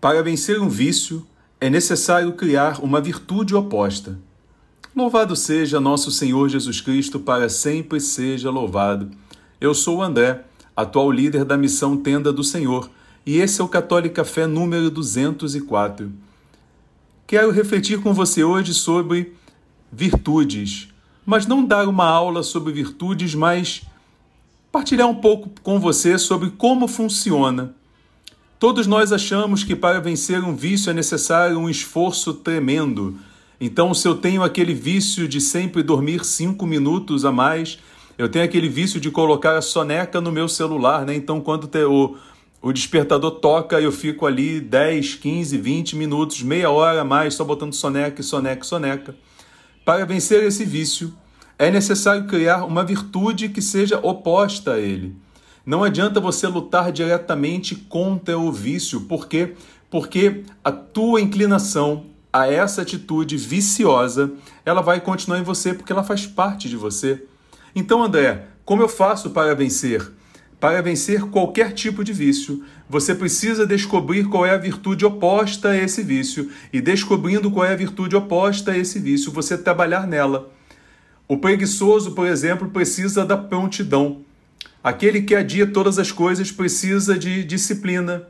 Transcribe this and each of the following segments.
Para vencer um vício, é necessário criar uma virtude oposta. Louvado seja nosso Senhor Jesus Cristo, para sempre seja louvado. Eu sou o André, atual líder da missão Tenda do Senhor, e esse é o Católica Fé número 204. Quero refletir com você hoje sobre virtudes, mas não dar uma aula sobre virtudes, mas partilhar um pouco com você sobre como funciona Todos nós achamos que para vencer um vício é necessário um esforço tremendo. Então, se eu tenho aquele vício de sempre dormir cinco minutos a mais, eu tenho aquele vício de colocar a soneca no meu celular, né? Então, quando o, o despertador toca, eu fico ali 10, 15, 20 minutos, meia hora a mais, só botando soneca, soneca, soneca. Para vencer esse vício, é necessário criar uma virtude que seja oposta a ele. Não adianta você lutar diretamente contra o vício, por quê? Porque a tua inclinação a essa atitude viciosa, ela vai continuar em você porque ela faz parte de você. Então, André, como eu faço para vencer? Para vencer qualquer tipo de vício, você precisa descobrir qual é a virtude oposta a esse vício. E descobrindo qual é a virtude oposta a esse vício, você trabalhar nela. O preguiçoso, por exemplo, precisa da prontidão. Aquele que adia todas as coisas precisa de disciplina,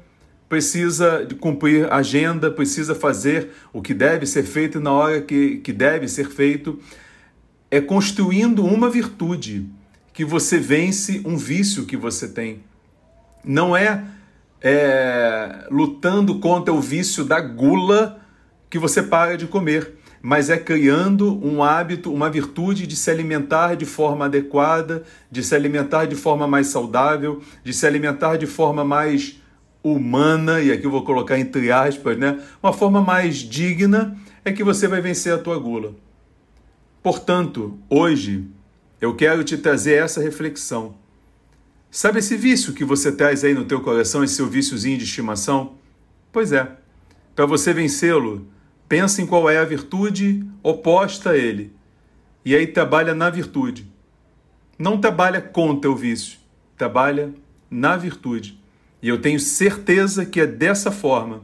precisa cumprir agenda, precisa fazer o que deve ser feito na hora que, que deve ser feito. É construindo uma virtude que você vence um vício que você tem. Não é, é lutando contra o vício da gula que você para de comer mas é criando um hábito, uma virtude de se alimentar de forma adequada, de se alimentar de forma mais saudável, de se alimentar de forma mais humana, e aqui eu vou colocar entre aspas, né? Uma forma mais digna é que você vai vencer a tua gula. Portanto, hoje eu quero te trazer essa reflexão. Sabe esse vício que você traz aí no teu coração, esse seu víciozinho de estimação? Pois é. Para você vencê-lo, pensa em qual é a virtude oposta a ele. E aí trabalha na virtude. Não trabalha contra o vício, trabalha na virtude. E eu tenho certeza que é dessa forma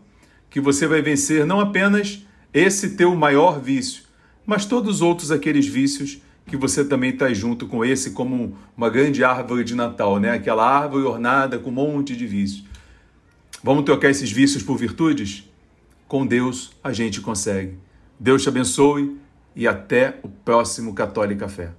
que você vai vencer não apenas esse teu maior vício, mas todos os outros aqueles vícios que você também está junto com esse como uma grande árvore de Natal, né? Aquela árvore ornada com um monte de vícios. Vamos trocar esses vícios por virtudes? Com Deus a gente consegue. Deus te abençoe e até o próximo Católica Fé.